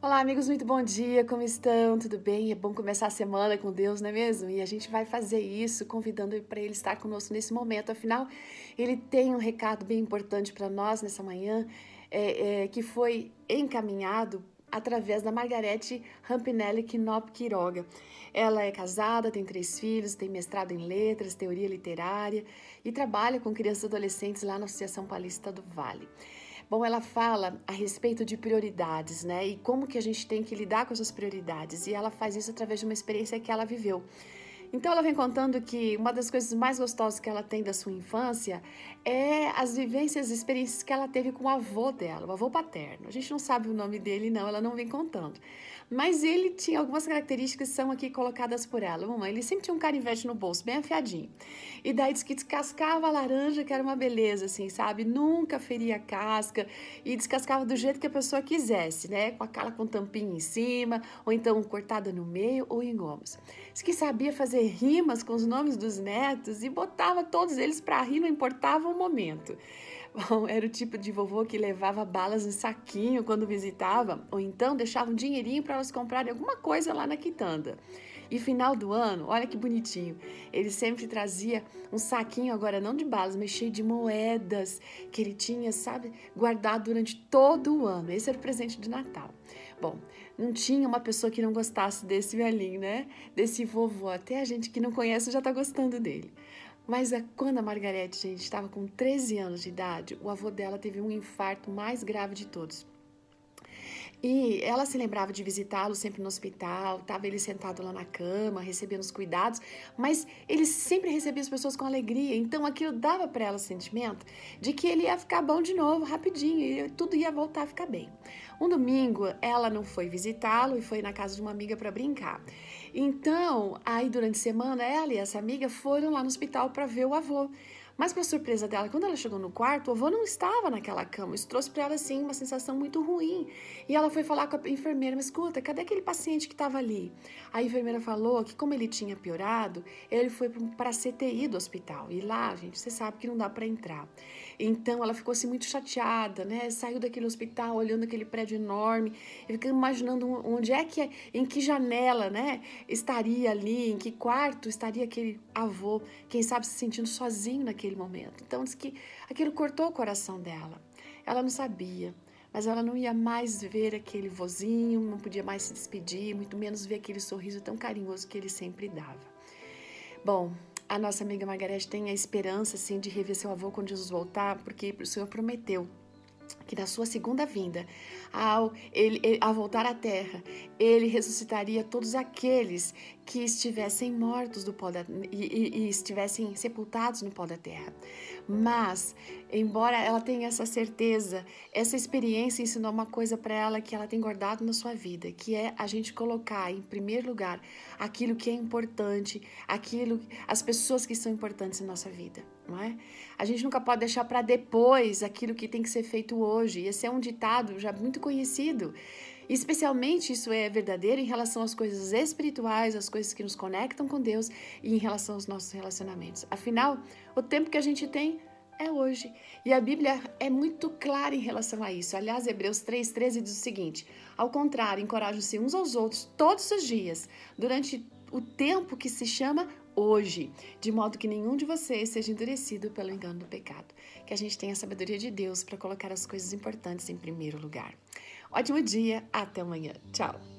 Olá, amigos, muito bom dia, como estão? Tudo bem? É bom começar a semana com Deus, não é mesmo? E a gente vai fazer isso convidando para Ele estar conosco nesse momento. Afinal, Ele tem um recado bem importante para nós nessa manhã, é, é, que foi encaminhado através da Margarete Rampinelli Knop Quiroga. Ela é casada, tem três filhos, tem mestrado em letras, teoria literária e trabalha com crianças e adolescentes lá na Associação Paulista do Vale. Bom, ela fala a respeito de prioridades, né? E como que a gente tem que lidar com essas prioridades. E ela faz isso através de uma experiência que ela viveu. Então ela vem contando que uma das coisas mais gostosas que ela tem da sua infância é as vivências, as experiências que ela teve com o avô dela, o avô paterno. A gente não sabe o nome dele, não, ela não vem contando. Mas ele tinha algumas características que são aqui colocadas por ela. Uma, ele sempre tinha um canivete no bolso, bem afiadinho. E daí diz que descascava a laranja, que era uma beleza, assim, sabe? Nunca feria a casca e descascava do jeito que a pessoa quisesse, né? Com aquela com tampinha em cima, ou então cortada no meio ou em gomos. Diz que sabia fazer rimas com os nomes dos netos e botava todos eles para rir, não importava o momento. Bom, era o tipo de vovô que levava balas em saquinho quando visitava, ou então deixava um dinheirinho para elas comprarem alguma coisa lá na quitanda. E final do ano, olha que bonitinho, ele sempre trazia um saquinho, agora não de balas, mas cheio de moedas, que ele tinha, sabe, guardado durante todo o ano. Esse era o presente de Natal. Bom, não tinha uma pessoa que não gostasse desse velhinho, né? Desse vovô. Até a gente que não conhece já tá gostando dele. Mas é quando a Margarete, gente, estava com 13 anos de idade, o avô dela teve um infarto mais grave de todos. E ela se lembrava de visitá-lo sempre no hospital, estava ele sentado lá na cama, recebendo os cuidados, mas ele sempre recebia as pessoas com alegria, então aquilo dava para ela o sentimento de que ele ia ficar bom de novo, rapidinho, e tudo ia voltar a ficar bem. Um domingo, ela não foi visitá-lo e foi na casa de uma amiga para brincar. Então, aí durante a semana, ela e essa amiga foram lá no hospital para ver o avô. Mas, para surpresa dela, quando ela chegou no quarto, o avô não estava naquela cama. Isso trouxe para ela, assim, uma sensação muito ruim. E ela foi falar com a enfermeira: Mas escuta, cadê aquele paciente que estava ali? A enfermeira falou que, como ele tinha piorado, ele foi para a CTI do hospital. E lá, gente, você sabe que não dá para entrar. Então, ela ficou assim muito chateada, né? Saiu daquele hospital, olhando aquele prédio enorme, ficando imaginando onde é que, em que janela, né? Estaria ali, em que quarto estaria aquele avô, quem sabe se sentindo sozinho naquele naquele momento. Então diz que aquilo cortou o coração dela. Ela não sabia, mas ela não ia mais ver aquele vozinho, não podia mais se despedir, muito menos ver aquele sorriso tão carinhoso que ele sempre dava. Bom, a nossa amiga Margarete tem a esperança assim de rever seu avô quando Jesus voltar, porque o Senhor prometeu que na sua segunda vinda, ao, ele, ele, voltar à terra, ele ressuscitaria todos aqueles que estivessem mortos do pó da, e, e, e estivessem sepultados no pó da terra. Mas, embora ela tenha essa certeza, essa experiência ensinou uma coisa para ela que ela tem guardado na sua vida, que é a gente colocar em primeiro lugar aquilo que é importante, aquilo, as pessoas que são importantes na nossa vida, não é? A gente nunca pode deixar para depois aquilo que tem que ser feito hoje. Esse é um ditado já muito conhecido. Especialmente isso é verdadeiro em relação às coisas espirituais, às coisas que nos conectam com Deus e em relação aos nossos relacionamentos. Afinal, o tempo que a gente tem é hoje. E a Bíblia é muito clara em relação a isso. Aliás, Hebreus 3,13 diz o seguinte: ao contrário, encorajam-se uns aos outros todos os dias, durante o tempo que se chama hoje, de modo que nenhum de vocês seja endurecido pelo engano do pecado. Que a gente tenha a sabedoria de Deus para colocar as coisas importantes em primeiro lugar. Ótimo dia, até amanhã. Tchau!